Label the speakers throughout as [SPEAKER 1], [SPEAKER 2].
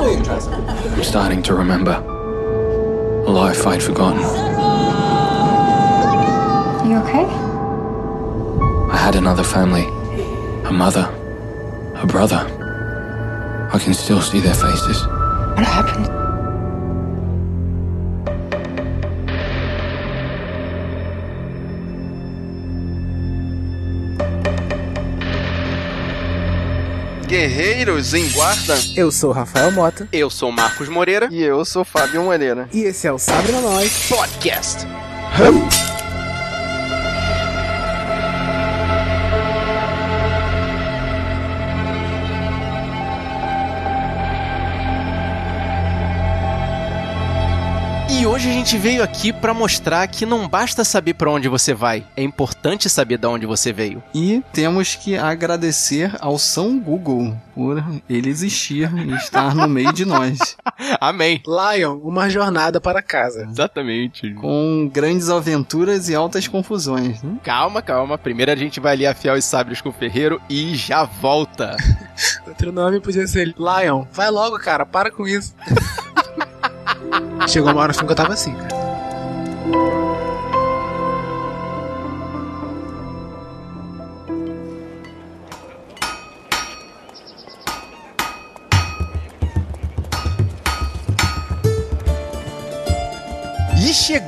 [SPEAKER 1] I'm starting to remember. A life I'd forgotten.
[SPEAKER 2] You okay?
[SPEAKER 1] I had another family. A mother. A brother. I can still see their faces.
[SPEAKER 2] What happened?
[SPEAKER 3] Guerreiros em Guarda.
[SPEAKER 4] Eu sou Rafael Mota.
[SPEAKER 3] Eu sou Marcos Moreira.
[SPEAKER 5] E eu sou Fábio Moreira.
[SPEAKER 4] E esse é o Sabre na Nós
[SPEAKER 3] Podcast. E hoje a gente veio aqui pra mostrar que não basta saber pra onde você vai, é importante saber de onde você veio.
[SPEAKER 5] E temos que agradecer ao São Google por ele existir e estar no meio de nós.
[SPEAKER 3] Amém.
[SPEAKER 4] Lion, uma jornada para casa.
[SPEAKER 3] Exatamente.
[SPEAKER 5] Com grandes aventuras e altas confusões. Né?
[SPEAKER 3] Calma, calma. Primeiro a gente vai ali afiar os sabres com o ferreiro e já volta.
[SPEAKER 4] Outro nome podia ser Lion. Vai logo, cara, para com isso. Chegou uma hora que eu tava assim, cara.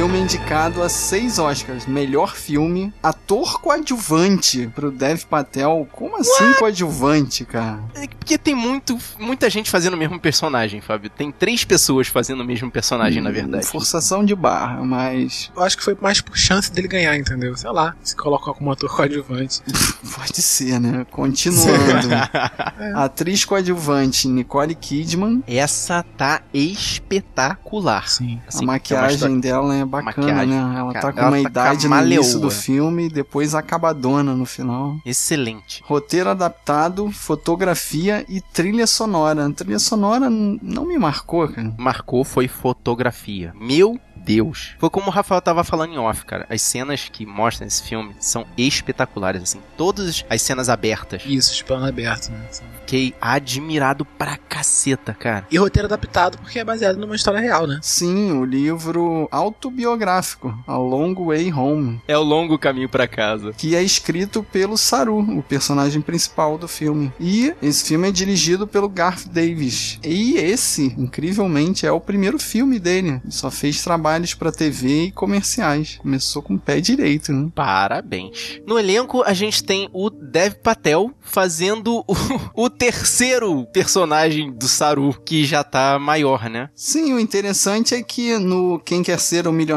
[SPEAKER 5] Filme indicado a seis Oscars. Melhor filme, ator coadjuvante pro Dev Patel. Como assim coadjuvante, cara?
[SPEAKER 3] É porque tem muito, muita gente fazendo o mesmo personagem, Fábio. Tem três pessoas fazendo o mesmo personagem, na verdade.
[SPEAKER 5] Forçação de barra, mas.
[SPEAKER 4] Eu acho que foi mais por chance dele ganhar, entendeu? Sei lá, se colocar como ator coadjuvante.
[SPEAKER 5] Pode ser, né? Continuando. Atriz coadjuvante Nicole Kidman.
[SPEAKER 3] Essa tá espetacular.
[SPEAKER 4] Sim.
[SPEAKER 5] a maquiagem dela é bacana,
[SPEAKER 3] Maquiagem,
[SPEAKER 5] né? Ela
[SPEAKER 3] cara,
[SPEAKER 5] tá com
[SPEAKER 3] ela
[SPEAKER 5] uma
[SPEAKER 3] tá
[SPEAKER 5] idade no
[SPEAKER 3] camaleoa.
[SPEAKER 5] início do filme e depois acabadona no final.
[SPEAKER 3] Excelente.
[SPEAKER 5] Roteiro adaptado, fotografia e trilha sonora. A trilha sonora não me marcou, cara.
[SPEAKER 3] Marcou foi fotografia. Meu Deus. Foi como o Rafael tava falando em off, cara. As cenas que mostram esse filme são espetaculares, assim. Todas as cenas abertas.
[SPEAKER 4] Isso, de plano aberto, né?
[SPEAKER 3] Fiquei admirado pra caceta, cara.
[SPEAKER 4] E roteiro adaptado porque é baseado numa história real, né?
[SPEAKER 5] Sim, o livro autobiográfico, A Long Way Home,
[SPEAKER 3] É o longo caminho pra casa.
[SPEAKER 5] que é escrito pelo Saru, o personagem principal do filme. E esse filme é dirigido pelo Garth Davis. E esse, incrivelmente, é o primeiro filme dele. Ele só fez trabalhos pra TV e comerciais. Começou com o pé direito, né?
[SPEAKER 3] Parabéns. No elenco, a gente tem o Dev Patel fazendo o, o terceiro personagem do Saru, que já tá maior, né?
[SPEAKER 5] Sim, o interessante é que no Quem Quer Ser o Milionário,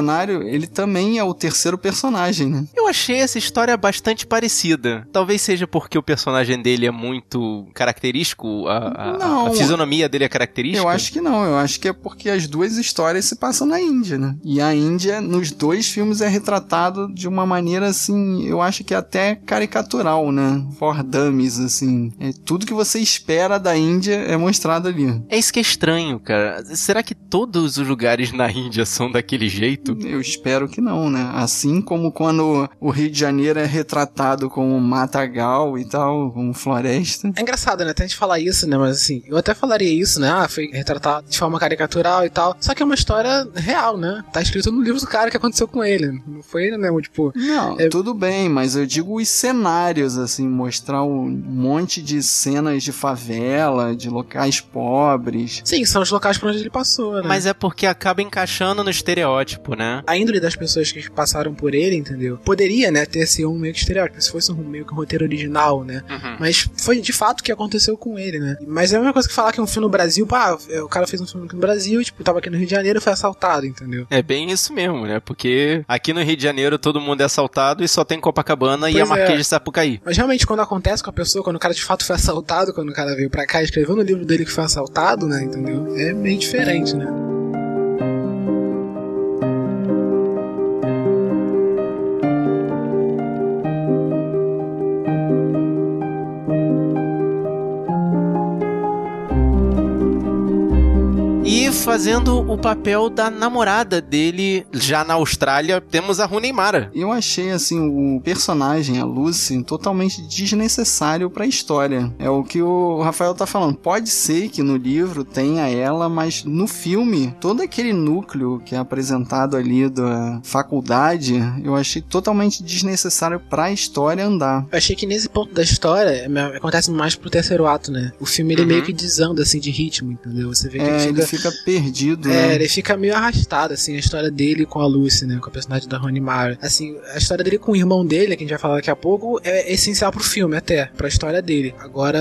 [SPEAKER 5] ele também é o terceiro personagem, né?
[SPEAKER 3] Eu achei essa história bastante parecida. Talvez seja porque o personagem dele é muito característico, a, a, a fisionomia dele é característica.
[SPEAKER 5] Eu acho que não, eu acho que é porque as duas histórias se passam na Índia, né? E a Índia, nos dois filmes, é retratado de uma maneira assim, eu acho que até caricatural, né? For dummies, assim. É, tudo que você espera da Índia é mostrado ali.
[SPEAKER 3] É isso que é estranho, cara. Será que todos os lugares na Índia são daquele jeito?
[SPEAKER 5] Eu espero que não, né? Assim como quando o Rio de Janeiro é retratado como matagal e tal, como floresta.
[SPEAKER 4] É engraçado, né? Até a gente falar isso, né? Mas assim, eu até falaria isso, né? Ah, foi retratado de forma caricatural e tal. Só que é uma história real, né? Tá escrito no livro do cara que aconteceu com ele. Não foi, né? Tipo,
[SPEAKER 5] Não,
[SPEAKER 4] É-
[SPEAKER 5] tudo bem, mas eu digo os cenários, assim, mostrar um monte de cenas de favela, de locais pobres.
[SPEAKER 4] sim, são os locais por onde ele passou, né?
[SPEAKER 3] Mas é porque acaba encaixando no estereótipo, né?
[SPEAKER 4] a índole das pessoas que passaram por ele, entendeu? Poderia, né, ter sido um meio que estereótipo, se fosse um meio que um roteiro original, né?
[SPEAKER 3] Uhum.
[SPEAKER 4] Mas foi de fato o que aconteceu com ele, né? Mas é a mesma coisa que falar que um filme no Brasil, pá, é, o cara fez um filme aqui no Brasil, e, tipo, tava aqui no Rio de Janeiro e foi assaltado, entendeu?
[SPEAKER 3] É bem isso mesmo, né? Porque aqui no Rio de Janeiro todo mundo é assaltado e só tem Copacabana e
[SPEAKER 4] Pois
[SPEAKER 3] a Marquês
[SPEAKER 4] é.
[SPEAKER 3] de Sapucaí.
[SPEAKER 4] Mas realmente, quando acontece com a pessoa, quando o cara de fato foi assaltado, quando o cara veio pra cá e escreveu no livro dele que foi assaltado, né? Entendeu? É meio diferente, né?
[SPEAKER 3] Fazendo o papel da namorada dele já na Austrália, temos a Rooney Mara.
[SPEAKER 5] Eu achei, assim, o personagem, a Lucy, totalmente desnecessário pra história. É o que o Rafael tá falando. Pode ser que no livro tenha ela, mas no filme, todo aquele núcleo que é apresentado ali da faculdade, eu achei totalmente desnecessário pra história andar.
[SPEAKER 4] Eu achei que nesse ponto da história é, acontece mais pro terceiro ato, né? O filme ele
[SPEAKER 3] Uhum.
[SPEAKER 4] meio que desanda assim de ritmo, entendeu? Você vê que
[SPEAKER 5] É,
[SPEAKER 4] ele
[SPEAKER 5] ele
[SPEAKER 4] fica.
[SPEAKER 5] fica perdido,
[SPEAKER 4] É,
[SPEAKER 5] né?
[SPEAKER 4] ele fica meio arrastado, assim, a história dele com a Lucy, né? Com a personagem da Rony Mara. Assim, a história dele com o irmão dele, que a gente vai falar daqui a pouco, é essencial pro filme, até, pra história dele. Agora,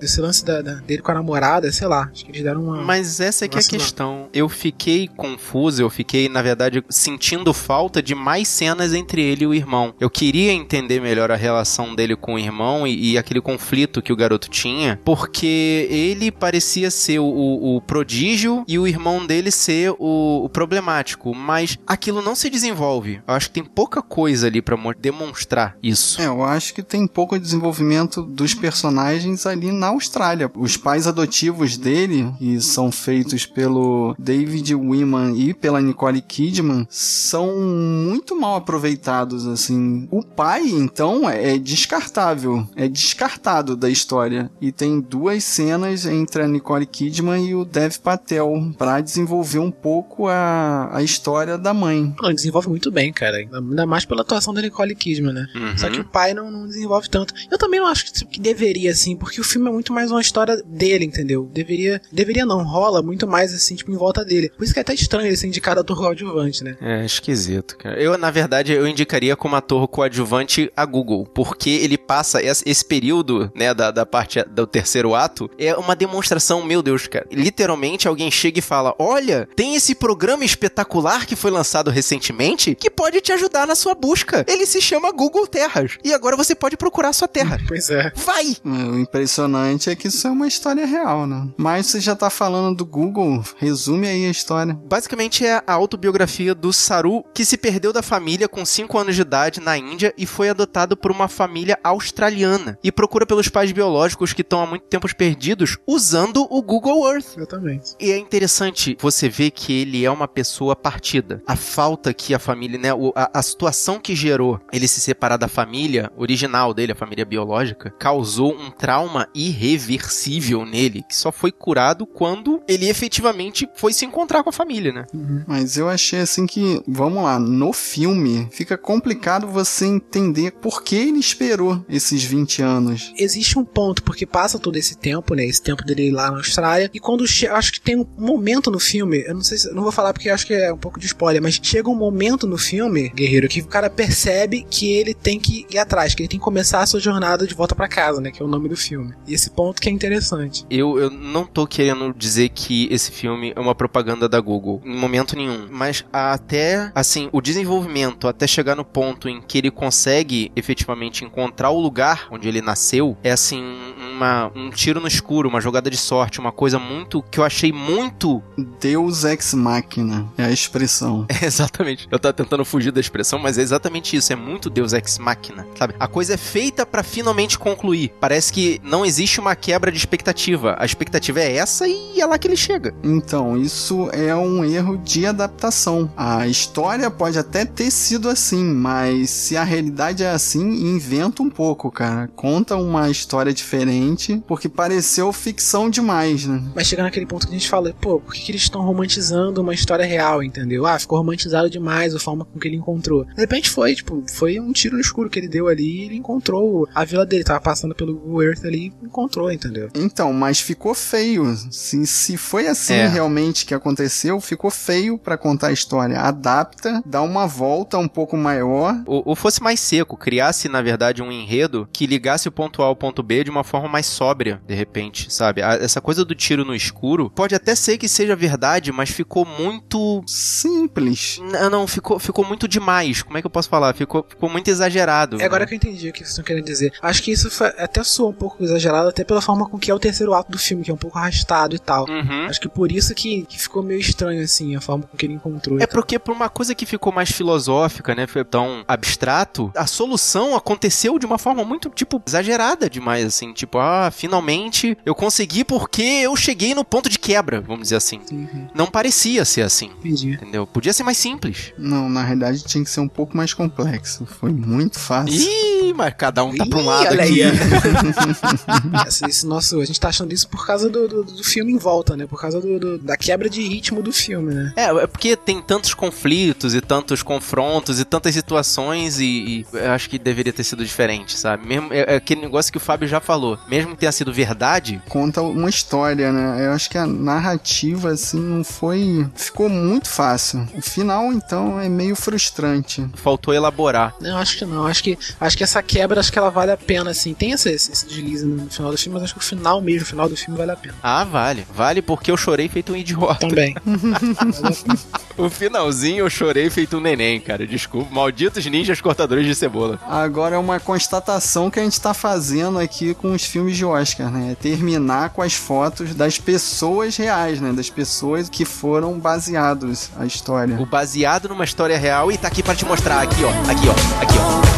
[SPEAKER 4] esse lance da, da- dele com a namorada, sei lá, acho que eles deram uma.
[SPEAKER 3] Mas essa é que é a questão. Eu fiquei confuso, eu fiquei, na verdade, sentindo falta de mais cenas entre ele e o irmão. Eu queria entender melhor a relação dele com o irmão e, e aquele conflito que o garoto tinha, porque ele parecia ser o, o- o prodígio e o irmão dele ser o, o problemático, mas aquilo não se desenvolve. Eu acho que tem pouca coisa ali mo- demonstrar isso.
[SPEAKER 5] É, eu acho que tem pouco desenvolvimento dos personagens ali na Austrália. Os pais adotivos dele, que são feitos pelo David Wiman e pela Nicole Kidman, são muito mal aproveitados, assim. O pai, então, é descartável. É descartado da história. E tem duas cenas entre a Nicole Kidman e o Dev Patel desenvolver um pouco a, a história da mãe.
[SPEAKER 4] Não, desenvolve muito bem, cara. Ainda mais pela atuação da Nicole Kidman, né?
[SPEAKER 3] Uhum.
[SPEAKER 4] Só que o pai não, não desenvolve tanto. Eu também não acho que, que deveria, assim, porque o filme é muito mais uma história dele, entendeu? Deveria. Deveria não, rola muito mais, assim, tipo, em volta dele. Por isso que é até estranho ele ser indicado ator coadjuvante, né?
[SPEAKER 3] É esquisito, cara. Eu, na verdade, eu indicaria como ator coadjuvante a Google, porque ele passa esse, esse período, né, da, da parte do terceiro ato, é uma demonstração, meu Deus, cara. Literalmente, alguém chega e fala: Olha, tem esse programa espetacular que foi lançado recentemente que pode te ajudar na sua busca. Ele se chama Google Terras. E agora você pode procurar sua terra.
[SPEAKER 4] Pois é.
[SPEAKER 3] Vai!
[SPEAKER 5] É, O impressionante é que isso é uma história real, né? Mas você já tá falando do Google, resume aí a história.
[SPEAKER 3] Basicamente é a autobiografia do Saru, que se perdeu da família com 5 anos de idade na Índia e foi adotado por uma família australiana. E procura pelos pais biológicos que estão há muito tempo perdidos usando o Google Earth.
[SPEAKER 4] Exatamente.
[SPEAKER 3] E é interessante você ver que ele é uma pessoa partida. A falta que a família, né, a, a situação que gerou ele se separar da família original dele, a família biológica, causou um trauma irreversível nele, que só foi curado quando ele efetivamente foi se encontrar com a família, né?
[SPEAKER 5] Mas eu achei assim que, vamos lá, no filme fica complicado você entender por que ele esperou esses 20 anos.
[SPEAKER 4] Existe um ponto, porque passa todo esse tempo, né? Esse tempo dele lá na Austrália. E quando acho que tem um momento momento no filme, eu não sei se, não vou falar porque acho que é um pouco de spoiler, mas chega um momento no filme, guerreiro, que o cara percebe que ele tem que ir atrás, que ele tem que começar a sua jornada de volta para casa, né, que é o nome do filme. E esse ponto que é interessante.
[SPEAKER 3] Eu, eu não tô querendo dizer que esse filme é uma propaganda da Google, em momento nenhum, mas até, assim, o desenvolvimento até chegar no ponto em que ele consegue efetivamente encontrar o lugar onde ele nasceu, é assim, uma, um tiro no escuro, uma jogada de sorte, uma coisa muito que eu achei muito.
[SPEAKER 5] Deus ex machina é a expressão.
[SPEAKER 3] É exatamente. Eu tava tentando fugir da expressão, mas é exatamente isso. É muito Deus ex machina, sabe? A coisa é feita para finalmente concluir. Parece que não existe uma quebra de expectativa. A expectativa é essa e é lá que ele chega.
[SPEAKER 5] Então, isso é um erro de adaptação. A história pode até ter sido assim, mas se a realidade é assim, inventa um pouco, cara. Conta uma história diferente, porque pareceu ficção demais, né?
[SPEAKER 4] Mas chega naquele ponto que a gente fala, pô, por que, que eles estão romantizando uma história real, entendeu? Ah, ficou romantizado demais a forma com que ele encontrou. De repente foi, tipo, foi um tiro no escuro que ele deu ali e ele encontrou a vila dele. Tava passando pelo Google Earth ali e encontrou, entendeu?
[SPEAKER 5] Então, mas ficou feio. Se, se foi assim
[SPEAKER 3] É.
[SPEAKER 5] realmente que aconteceu, ficou feio pra contar a história. Adapta, dá uma volta um pouco maior.
[SPEAKER 3] Ou, ou fosse mais seco, criasse, na verdade, um enredo que ligasse o ponto A ao ponto B de uma forma mais sóbria, de repente, sabe? A- essa coisa do tiro no escuro pode até ser que seja verdade, mas ficou muito.
[SPEAKER 5] Simples.
[SPEAKER 3] Não, não, ficou, ficou muito demais. Como é que eu posso falar? Ficou, ficou muito exagerado.
[SPEAKER 4] É agora
[SPEAKER 3] né?
[SPEAKER 4] que eu entendi o que vocês estão querendo dizer. Acho que isso foi- até soa um pouco exagerado, até pela forma com que é o terceiro ato do filme, que é um pouco arrastado e tal.
[SPEAKER 3] Uhum.
[SPEAKER 4] Acho que por isso que, que ficou meio estranho, assim, a forma com que ele encontrou.
[SPEAKER 3] É porque por uma coisa que ficou mais filosófica, né, foi tão abstrato, a solução aconteceu de uma forma muito, tipo, exagerada demais, assim, tipo, ah, finalmente eu consegui porque eu cheguei no ponto de quebra, vamos dizer assim.
[SPEAKER 4] Uhum,
[SPEAKER 3] Não parecia ser assim,
[SPEAKER 4] entendi.
[SPEAKER 3] entendeu? Podia ser mais simples.
[SPEAKER 5] Não, na realidade tinha que ser um pouco mais complexo. Foi muito fácil.
[SPEAKER 3] Ih, mas cada um tá pra um lado aqui.
[SPEAKER 4] aí. Esse, esse nosso, a gente tá achando isso por causa do, do, do filme em volta, né? Por causa do, do- da quebra de ritmo do filme, né?
[SPEAKER 3] É, é porque tem tantos conflitos e tantos confrontos e tantas situações e, e eu acho que deveria ter sido diferente, sabe? Mesmo, é, é aquele negócio que o Fábio já falou. Mesmo que tenha sido verdade,
[SPEAKER 5] Conta uma história, né? Eu acho que a narrativa, assim, não foi. Ficou muito fácil. O final, então, é meio frustrante.
[SPEAKER 3] faltou elaborar.
[SPEAKER 4] Não, acho que não. Acho que, acho que essa quebra, acho que ela vale a pena, assim. Tem esse, esse deslize no final do filme, mas acho que o final mesmo, o final do filme vale a pena.
[SPEAKER 3] Ah, vale. Vale porque eu chorei feito um idiota.
[SPEAKER 4] Também.
[SPEAKER 3] O finalzinho eu chorei feito um neném, cara. Desculpa. Malditos ninjas cortadores de cebola.
[SPEAKER 5] Agora é uma constatação que a gente tá fazendo aqui com os filmes de Oscar, né? É terminar com as fotos das pessoas reais, né? Das pessoas que foram baseados a história.
[SPEAKER 3] O baseado numa história real e tá aqui pra te mostrar. Aqui, ó. Aqui, ó. Aqui, ó.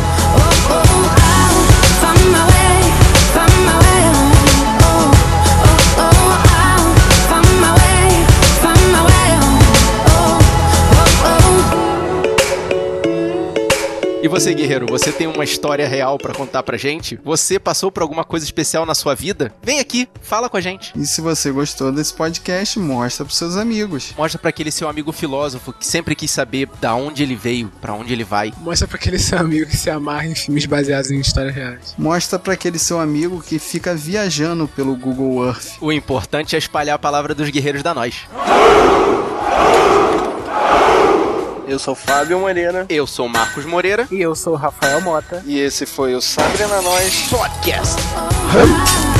[SPEAKER 3] E você, guerreiro, você tem uma história real pra contar pra gente? Você passou por alguma coisa especial na sua vida? Vem aqui, fala com a gente.
[SPEAKER 5] E se você gostou desse podcast, mostra pros seus amigos.
[SPEAKER 3] Mostra pra aquele seu amigo filósofo que sempre quis saber da onde ele veio, pra onde ele vai.
[SPEAKER 4] Mostra pra aquele seu amigo que se amarra em filmes baseados em histórias reais.
[SPEAKER 5] Mostra pra aquele seu amigo que fica viajando pelo Google Earth.
[SPEAKER 3] O importante é espalhar a palavra dos guerreiros da nós.
[SPEAKER 6] Eu sou Fábio Moreira.
[SPEAKER 3] Eu sou Marcos Moreira.
[SPEAKER 4] E eu sou Rafael Mota.
[SPEAKER 6] E esse foi o Sabrina Nós
[SPEAKER 3] Podcast.
[SPEAKER 7] Hum.